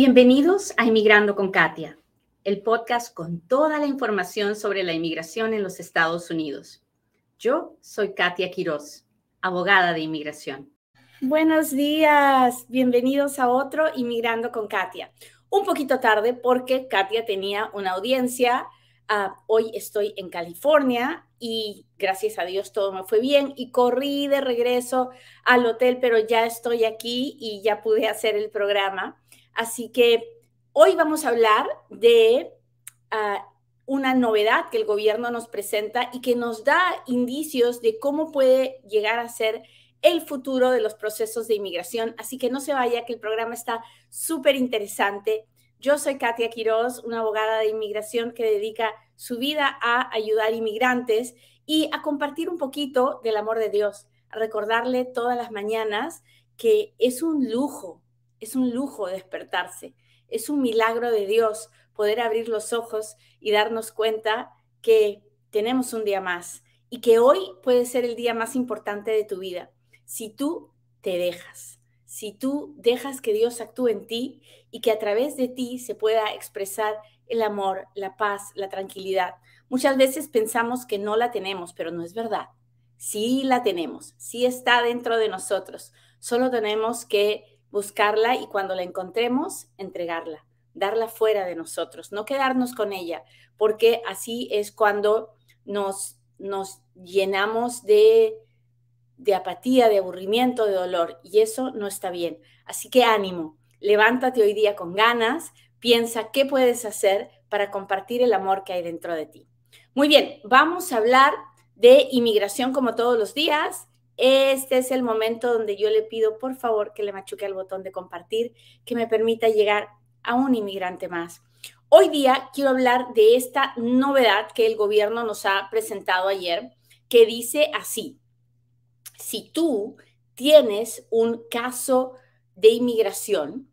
Bienvenidos a Inmigrando con Katia, el podcast con toda la información sobre la inmigración en los Estados Unidos. Yo soy Katia Quiroz, abogada de inmigración. Buenos días, bienvenidos a otro Inmigrando con Katia. Un poquito tarde porque Katia tenía una audiencia. Uh, hoy estoy en California y gracias a Dios todo me fue bien y corrí de regreso al hotel, pero ya estoy aquí y ya pude hacer el programa. Así que hoy vamos a hablar de uh, una novedad que el gobierno nos presenta y que nos da indicios de cómo puede llegar a ser el futuro de los procesos de inmigración. Así que no se vaya, que el programa está súper interesante. Yo soy Katia Quiroz, una abogada de inmigración que dedica su vida a ayudar inmigrantes y a compartir un poquito del amor de Dios, a recordarle todas las mañanas que es un lujo, es un lujo despertarse, es un milagro de Dios poder abrir los ojos y darnos cuenta que tenemos un día más y que hoy puede ser el día más importante de tu vida si tú te dejas, si tú dejas que Dios actúe en ti y que a través de ti se pueda expresar el amor, la paz, la tranquilidad. Muchas veces pensamos que no la tenemos, pero no es verdad. Sí la tenemos, sí está dentro de nosotros. Solo tenemos que buscarla y cuando la encontremos, entregarla, darla fuera de nosotros, no quedarnos con ella, porque así es cuando nos, nos llenamos de de apatía, de aburrimiento, de dolor, y eso no está bien. Así que ánimo, levántate hoy día con ganas, piensa qué puedes hacer para compartir el amor que hay dentro de ti. Muy bien, vamos a hablar de inmigración como todos los días. Este es el momento donde yo le pido, por favor, que le machuque al botón de compartir, que me permita llegar a un inmigrante más. Hoy día quiero hablar de esta novedad que el gobierno nos ha presentado ayer, que dice así, si tú tienes un caso de inmigración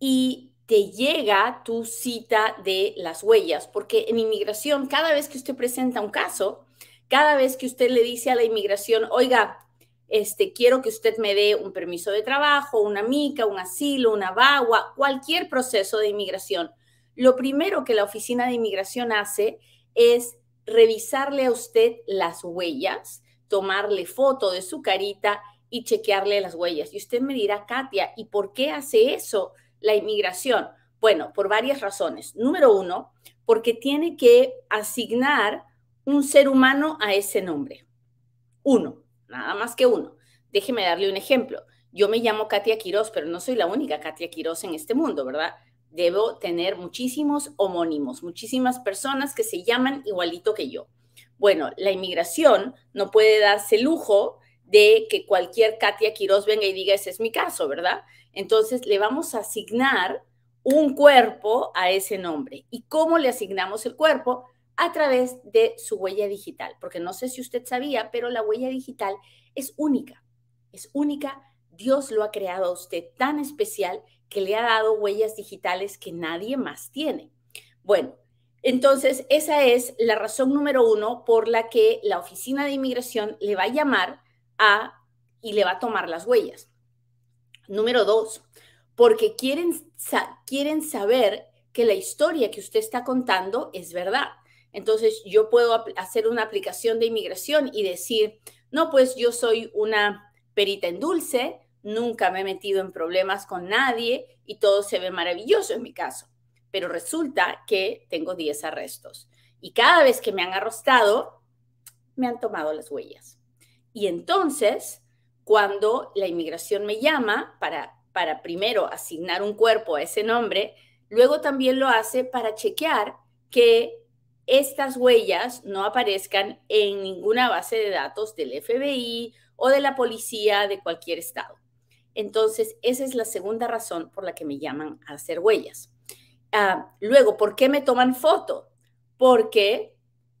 y te llega tu cita de las huellas, porque en inmigración, cada vez que usted presenta un caso, cada vez que usted le dice a la inmigración, oiga, este, quiero que usted me dé un permiso de trabajo, una mica, un asilo, una bagua, cualquier proceso de inmigración, lo primero que la oficina de inmigración hace es revisarle a usted las huellas, tomarle foto de su carita y chequearle las huellas. Y usted me dirá, Katia, ¿y por qué hace eso la inmigración? Bueno, por varias razones. Número uno, porque tiene que asignar un ser humano a ese nombre. Uno, nada más que uno. Déjeme darle un ejemplo. Yo me llamo Katia Quiroz, pero no soy la única Katia Quiroz en este mundo, ¿verdad? Debo tener muchísimos homónimos, muchísimas personas que se llaman igualito que yo. Bueno, la inmigración no puede darse lujo de que cualquier Katia Quiroz venga y diga, ese es mi caso, ¿verdad? Entonces le vamos a asignar un cuerpo a ese nombre. ¿Y cómo le asignamos el cuerpo? A través de su huella digital, porque no sé si usted sabía, pero la huella digital es única, es única. Dios lo ha creado a usted tan especial que le ha dado huellas digitales que nadie más tiene. Bueno, entonces, esa es la razón número uno por la que la oficina de inmigración le va a llamar a y le va a tomar las huellas. Número dos, porque quieren, quieren saber que la historia que usted está contando es verdad. Entonces, yo puedo hacer una aplicación de inmigración y decir, no, pues yo soy una perita en dulce, nunca me he metido en problemas con nadie y todo se ve maravilloso en mi caso pero resulta que tengo 10 arrestos. Y cada vez que me han arrestado, me han tomado las huellas. Y entonces, cuando la inmigración me llama para, para primero asignar un cuerpo a ese nombre, luego también lo hace para chequear que estas huellas no aparezcan en ninguna base de datos del FBI o de la policía de cualquier estado. Entonces, esa es la segunda razón por la que me llaman a hacer huellas. Ah, luego, ¿por qué me toman foto? Porque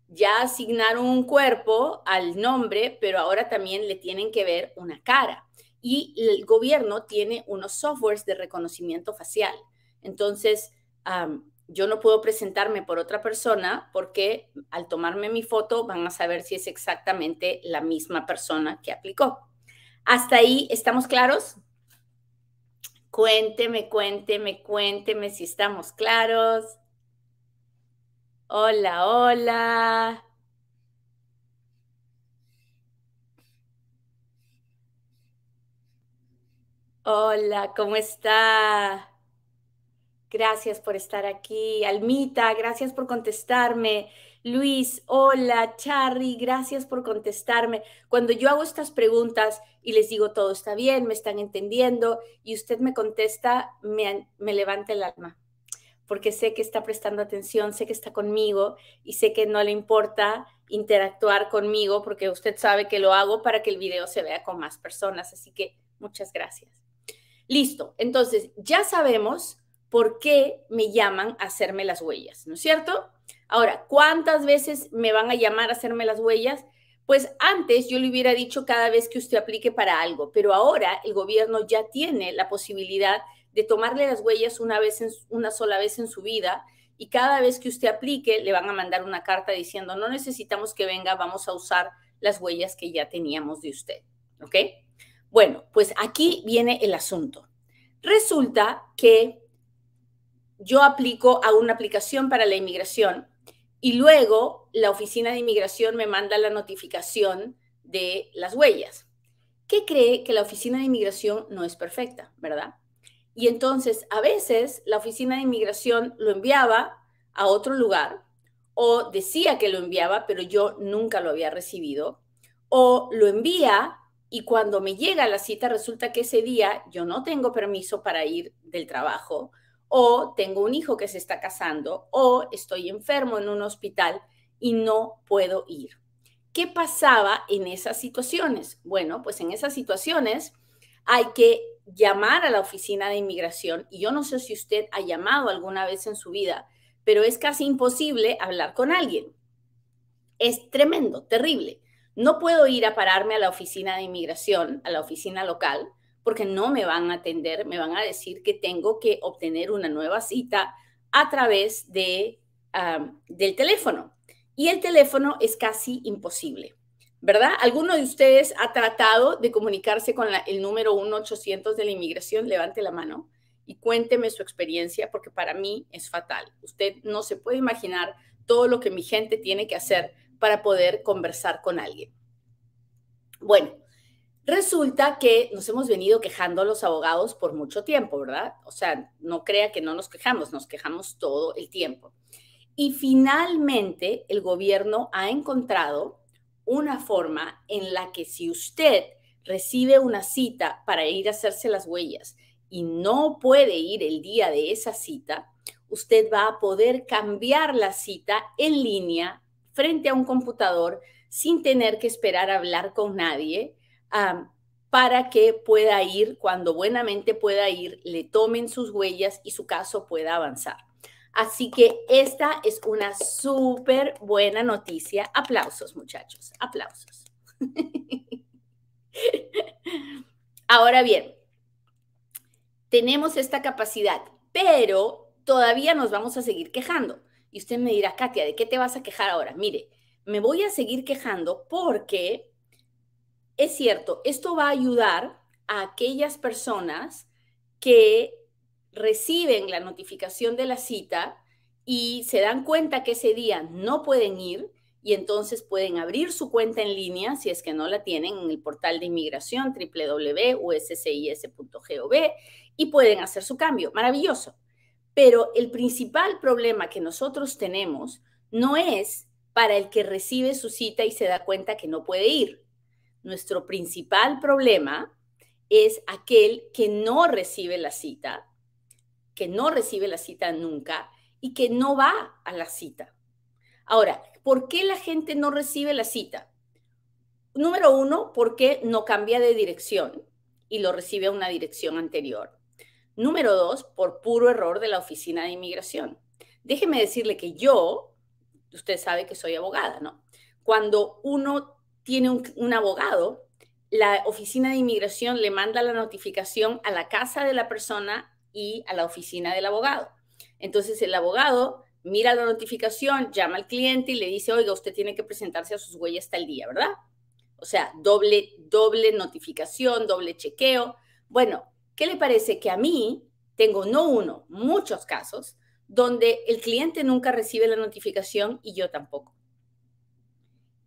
ya asignaron un cuerpo al nombre, pero ahora también le tienen que ver una cara. Y el gobierno tiene unos softwares de reconocimiento facial. Entonces, yo no puedo presentarme por otra persona porque al tomarme mi foto van a saber si es exactamente la misma persona que aplicó. ¿Hasta ahí estamos claros? Cuénteme, cuénteme, cuénteme si estamos claros. Hola, hola. Hola, ¿cómo está? Gracias por estar aquí. Almita, gracias por contestarme. Luis, hola, Charry, gracias por contestarme. Cuando yo hago estas preguntas y les digo todo está bien, me están entendiendo y usted me contesta, me, me levanta el alma, porque sé que está prestando atención, sé que está conmigo y sé que no le importa interactuar conmigo porque usted sabe que lo hago para que el video se vea con más personas. Así que muchas gracias. Listo, entonces ya sabemos por qué me llaman a hacerme las huellas, ¿no es cierto? Ahora, ¿cuántas veces me van a llamar a hacerme las huellas? Pues antes yo le hubiera dicho cada vez que usted aplique para algo, pero ahora el gobierno ya tiene la posibilidad de tomarle las huellas una vez en, una sola vez en su vida y cada vez que usted aplique le van a mandar una carta diciendo no necesitamos que venga, vamos a usar las huellas que ya teníamos de usted, ¿ok? Bueno, pues aquí viene el asunto. Resulta que yo aplico a una aplicación para la inmigración y luego la oficina de inmigración me manda la notificación de las huellas. ¿Qué cree que la oficina de inmigración no es perfecta, verdad? Y entonces a veces la oficina de inmigración lo enviaba a otro lugar o decía que lo enviaba, pero yo nunca lo había recibido, o lo envía y cuando me llega la cita resulta que ese día yo no tengo permiso para ir del trabajo o tengo un hijo que se está casando o estoy enfermo en un hospital y no puedo ir. ¿Qué pasaba en esas situaciones? Bueno, pues en esas situaciones hay que llamar a la oficina de inmigración y yo no sé si usted ha llamado alguna vez en su vida, pero es casi imposible hablar con alguien. Es tremendo, terrible. No puedo ir a pararme a la oficina de inmigración, a la oficina local, porque no me van a atender, me van a decir que tengo que obtener una nueva cita a través de, del teléfono. Y el teléfono es casi imposible, ¿verdad? ¿Alguno de ustedes ha tratado de comunicarse con el número 1-800 de la inmigración? Levante la mano y cuénteme su experiencia, porque para mí es fatal. Usted no se puede imaginar todo lo que mi gente tiene que hacer para poder conversar con alguien. Bueno, resulta que nos hemos venido quejando a los abogados por mucho tiempo, ¿verdad? O sea, no crea que no nos quejamos, nos quejamos todo el tiempo. Y finalmente el gobierno ha encontrado una forma en la que si usted recibe una cita para ir a hacerse las huellas y no puede ir el día de esa cita, usted va a poder cambiar la cita en línea frente a un computador sin tener que esperar a hablar con nadie para que pueda ir, cuando buenamente pueda ir, le tomen sus huellas y su caso pueda avanzar. Así que esta es una súper buena noticia. Aplausos, muchachos, aplausos. Ahora bien, tenemos esta capacidad, pero todavía nos vamos a seguir quejando. Y usted me dirá, Katia, ¿de qué te vas a quejar ahora? Mire, me voy a seguir quejando porque es cierto, esto va a ayudar a aquellas personas que reciben la notificación de la cita y se dan cuenta que ese día no pueden ir y entonces pueden abrir su cuenta en línea, si es que no la tienen, en el portal de inmigración www.uscis.gov y pueden hacer su cambio. Maravilloso. Pero el principal problema que nosotros tenemos no es para el que recibe su cita y se da cuenta que no puede ir. Nuestro principal problema es aquel que no recibe la cita, que no recibe la cita nunca y que no va a la cita. Ahora, ¿por qué la gente no recibe la cita? Número uno, porque no cambia de dirección y lo recibe a una dirección anterior. Número dos, por puro error de la oficina de inmigración. Déjeme decirle que yo, usted sabe que soy abogada, ¿no? Cuando uno tiene un, abogado, la oficina de inmigración le manda la notificación a la casa de la persona y a la oficina del abogado. Entonces el abogado mira la notificación, llama al cliente y le dice, oiga, usted tiene que presentarse a sus huellas tal día, ¿verdad? O sea, doble, doble notificación, doble chequeo. Bueno, ¿qué le parece que a mí tengo no uno, muchos casos donde el cliente nunca recibe la notificación y yo tampoco?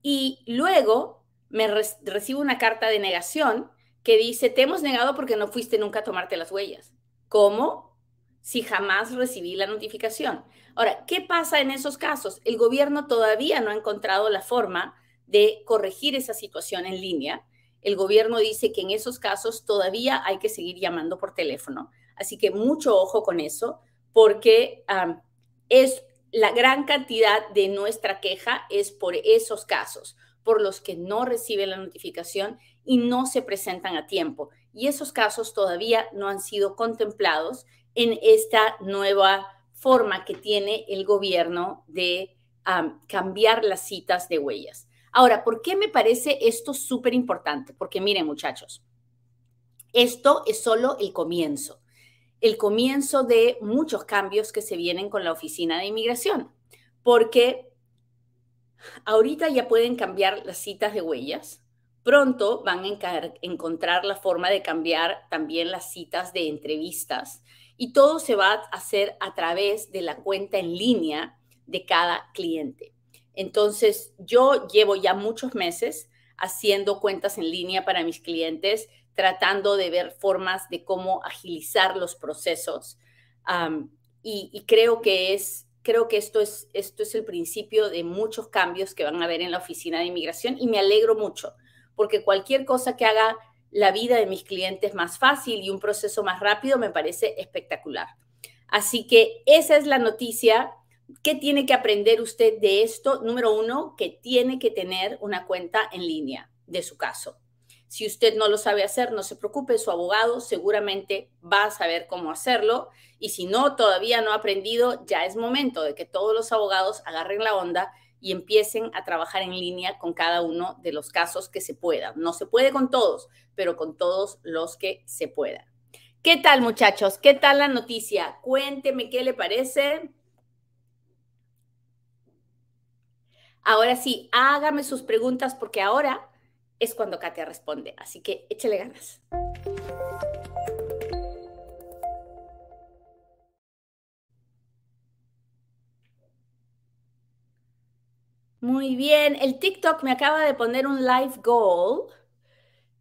Y luego me recibo una carta de negación que dice, te hemos negado porque no fuiste nunca a tomarte las huellas. ¿Cómo? Si jamás recibí la notificación. Ahora, ¿qué pasa en esos casos? El gobierno todavía no ha encontrado la forma de corregir esa situación en línea. El gobierno dice que en esos casos todavía hay que seguir llamando por teléfono. Así que mucho ojo con eso, porque es la gran cantidad de nuestra queja es por esos casos, por los que no reciben la notificación y no se presentan a tiempo. Y esos casos todavía no han sido contemplados en esta nueva forma que tiene el gobierno de cambiar las citas de huellas. Ahora, ¿por qué me parece esto súper importante? Porque miren muchachos, esto es solo el comienzo, el comienzo de muchos cambios que se vienen con la Oficina de Inmigración, porque ahorita ya pueden cambiar las citas de huellas, Pronto van a encontrar la forma de cambiar también las citas de entrevistas y todo se va a hacer a través de la cuenta en línea de cada cliente. Entonces, yo llevo ya muchos meses haciendo cuentas en línea para mis clientes, tratando de ver formas de cómo agilizar los procesos. y, creo que es creo que esto es, esto es el principio de muchos cambios que van a haber en la oficina de inmigración y me alegro mucho porque cualquier cosa que haga la vida de mis clientes más fácil y un proceso más rápido me parece espectacular. Así que esa es la noticia. ¿Qué tiene que aprender usted de esto? Número uno, que tiene que tener una cuenta en línea de su caso. Si usted no lo sabe hacer, no se preocupe, su abogado seguramente va a saber cómo hacerlo. Y si no, todavía no ha aprendido, ya es momento de que todos los abogados agarren la onda y empiecen a trabajar en línea con cada uno de los casos que se puedan. No se puede con todos, pero con todos los que se puedan. ¿Qué tal muchachos? ¿Qué tal la noticia? Cuénteme qué le parece. Ahora sí, hágame sus preguntas porque ahora es cuando Katia responde. Así que échele ganas. Muy bien, el TikTok me acaba de poner un live goal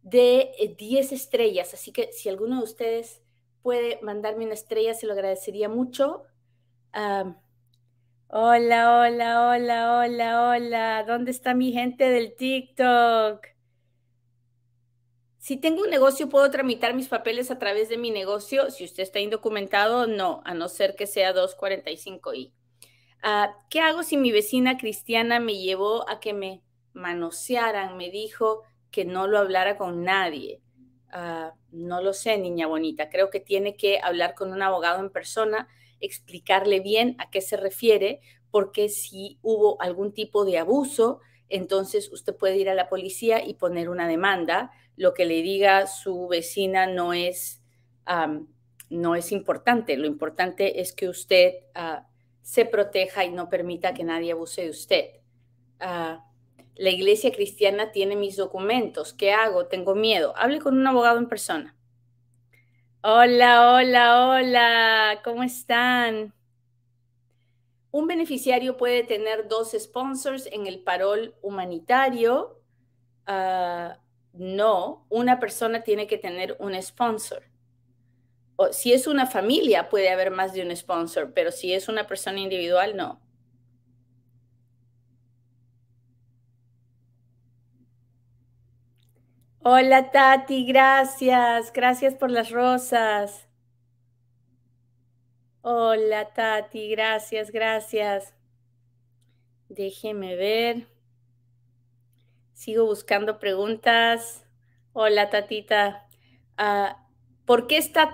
de 10 eh, estrellas, así que si alguno de ustedes puede mandarme una estrella, se lo agradecería mucho. hola, hola, hola, hola, hola. ¿Dónde está mi gente del TikTok? Si tengo un negocio, ¿puedo tramitar mis papeles a través de mi negocio? Si usted está indocumentado, no, a no ser que sea 245i. Ah, ¿Qué hago si mi vecina cristiana me llevó a que me manosearan? Me dijo que no lo hablara con nadie. Ah, no lo sé, niña bonita. Creo que tiene que hablar con un abogado en persona, explicarle bien a qué se refiere, porque si hubo algún tipo de abuso, entonces usted puede ir a la policía y poner una demanda. Lo que le diga su vecina no es, no es importante. Lo importante es que usted ah, se proteja y no permita que nadie abuse de usted. Ah, la iglesia cristiana tiene mis documentos. ¿Qué hago? Tengo miedo. Hable con un abogado en persona. Hola, hola, hola. ¿Cómo están? Un beneficiario puede tener dos sponsors en el parol humanitario. Ah, no, una persona tiene que tener un sponsor si es una familia, puede haber más de un sponsor, pero si es una persona individual, no. Hola Tati, gracias. Gracias por las rosas. Hola Tati, gracias, gracias. Déjeme ver. Sigo buscando preguntas. Hola Tatita. Ah, ¿Por qué está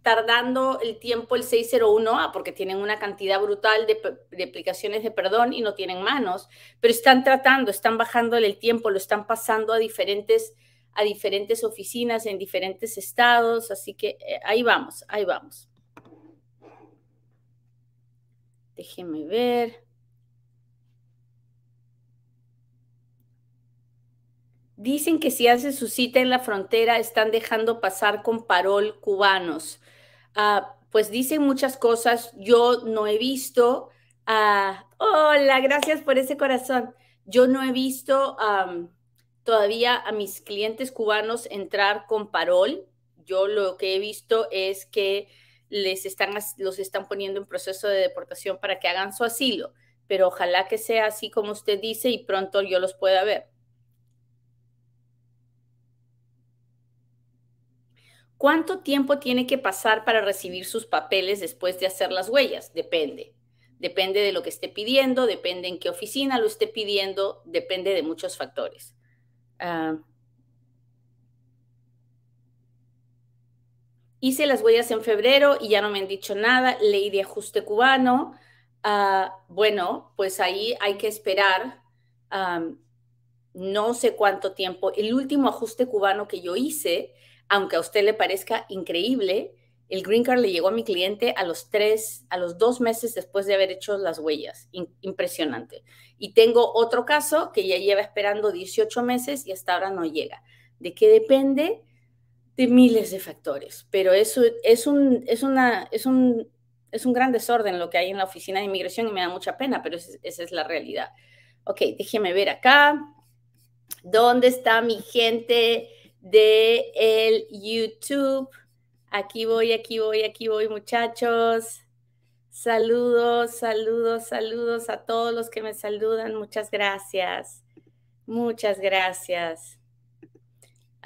tardando el tiempo el 601A? Porque tienen una cantidad brutal de, aplicaciones de perdón y no tienen manos, pero están tratando, están bajándole el tiempo, lo están pasando a diferentes, a diferentes oficinas en diferentes estados, así que eh, ahí vamos, ahí vamos. Déjenme ver. Dicen que si hace su cita en la frontera están dejando pasar con parol cubanos. Ah, pues dicen muchas cosas. Yo no he visto. Ah, hola, gracias por ese corazón. Yo no he visto todavía a mis clientes cubanos entrar con parol. Yo lo que he visto es que les están, los están poniendo en proceso de deportación para que hagan su asilo. Pero ojalá que sea así como usted dice y pronto yo los pueda ver. ¿Cuánto tiempo tiene que pasar para recibir sus papeles después de hacer las huellas? Depende. Depende de lo que esté pidiendo, depende en qué oficina lo esté pidiendo, depende de muchos factores. Ah. Hice las huellas en febrero y ya no me han dicho nada. Ley de ajuste cubano. Ah, bueno, pues ahí hay que esperar. no sé cuánto tiempo. El último ajuste cubano que yo hice aunque a usted le parezca increíble, el green card le llegó a mi cliente a los tres, a los dos meses después de haber hecho las huellas. impresionante. Y tengo otro caso que ya lleva esperando 18 meses y hasta ahora no llega. ¿De qué depende? De miles de factores. Pero eso es un, es una, es un, es un gran desorden lo que hay en la oficina de inmigración y me da mucha pena, pero esa, es la realidad. Ok, déjeme ver acá. ¿Dónde está mi gente? de el YouTube. Aquí voy, aquí voy, aquí voy, muchachos. Saludos, saludos, saludos a todos los que me saludan. Muchas gracias. Muchas gracias.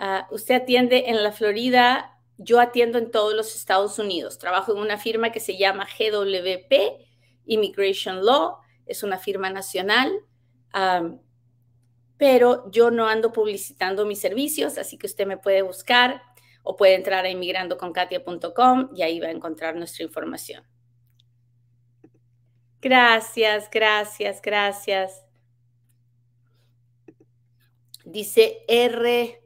Ah, usted atiende en la Florida. Yo atiendo en todos los Estados Unidos. Trabajo en una firma que se llama GWP, Immigration Law. Es una firma nacional pero yo no ando publicitando mis servicios, así que usted me puede buscar o puede entrar a inmigrandoconkatia.com y ahí va a encontrar nuestra información. Gracias, gracias, gracias. Dice R.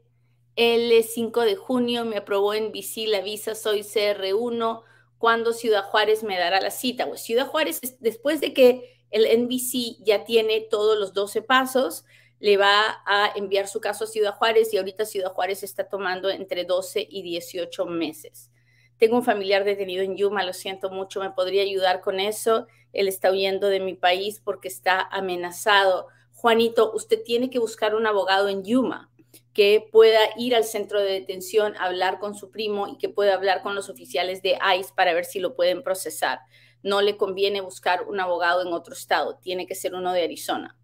El 5 de junio me aprobó en VC la visa, soy CR1. ¿Cuándo Ciudad Juárez me dará la cita? Pues Ciudad Juárez, después de que el NBC ya tiene todos los 12 pasos, le va a enviar su caso a Ciudad Juárez y ahorita Ciudad Juárez está tomando entre 12 y 18 meses. Tengo un familiar detenido en Yuma, lo siento mucho, me podría ayudar con eso. Él está huyendo de mi país porque está amenazado. Juanito, usted tiene que buscar un abogado en Yuma que pueda ir al centro de detención, hablar con su primo y que pueda hablar con los oficiales de ICE para ver si lo pueden procesar. No le conviene buscar un abogado en otro estado, tiene que ser uno de Arizona.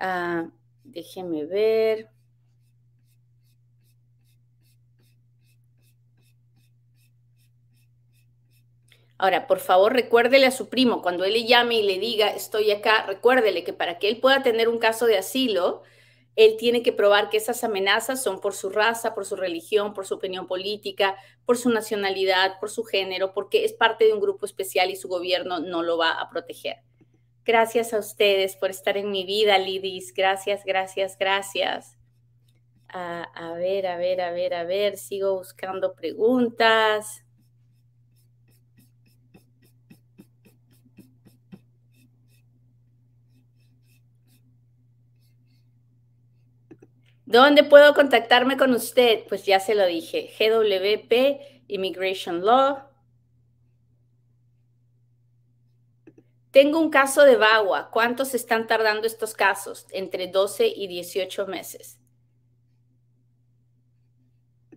Ah, Déjeme ver. Ahora, por favor, recuérdele a su primo, cuando él le llame y le diga, estoy acá, recuérdele que para que él pueda tener un caso de asilo, él tiene que probar que esas amenazas son por su raza, por su religión, por su opinión política, por su nacionalidad, por su género, porque es parte de un grupo especial y su gobierno no lo va a proteger. Gracias a ustedes por estar en mi vida, Lidis. Gracias, gracias, gracias. a ver, a ver, a ver, a ver. Sigo buscando preguntas. ¿Dónde puedo contactarme con usted? Pues ya se lo dije. GWP, Immigration Law. Tengo un caso de Bagua. ¿Cuántos están tardando estos casos? Entre 12 y 18 meses.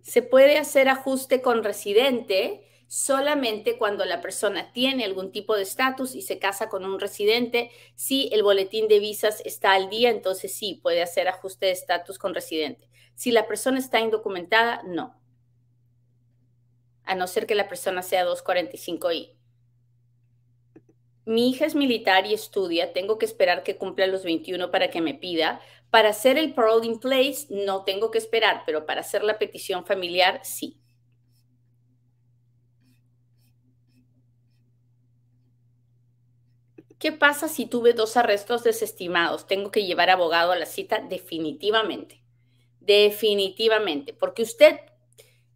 Se puede hacer ajuste con residente solamente cuando la persona tiene algún tipo de estatus y se casa con un residente. Si el boletín de visas está al día, entonces sí, puede hacer ajuste de estatus con residente. Si la persona está indocumentada, no. A no ser que la persona sea 245I mi hija es militar y estudia, tengo que esperar que cumpla los 21 para que me pida. Para hacer el parole in place no tengo que esperar, pero para hacer la petición familiar sí. ¿Qué pasa si tuve dos arrestos desestimados? ¿Tengo que llevar abogado a la cita? Definitivamente, definitivamente, porque usted,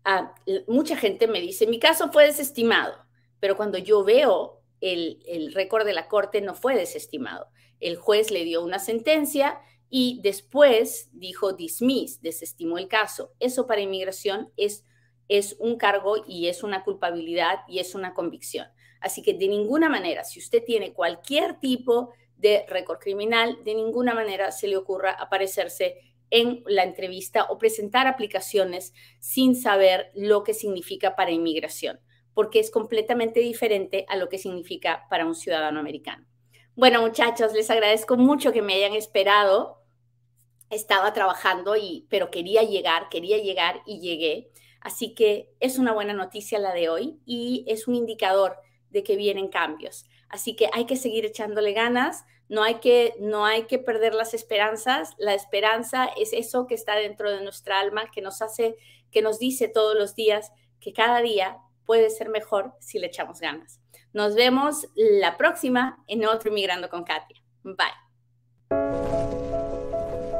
ah, mucha gente me dice, mi caso fue desestimado, pero cuando yo veo el, récord de la corte no fue desestimado. El juez le dio una sentencia y después dijo dismiss, desestimó el caso. Eso para inmigración es, es un cargo y es una culpabilidad y es una convicción. Así que de ninguna manera, si usted tiene cualquier tipo de récord criminal, de ninguna manera se le ocurra aparecerse en la entrevista o presentar aplicaciones sin saber lo que significa para inmigración, porque es completamente diferente a lo que significa para un ciudadano americano. Bueno, muchachos, les agradezco mucho que me hayan esperado estaba trabajando y pero quería llegar, quería llegar y llegué. Así que es una buena noticia la de hoy y es un indicador de que vienen cambios. Así que hay que seguir echándole ganas, no hay que no hay que perder las esperanzas. La esperanza es eso que está dentro de nuestra alma que nos hace que nos dice todos los días que cada día puede ser mejor si le echamos ganas. Nos vemos la próxima en otro Inmigrando con Katia. Bye.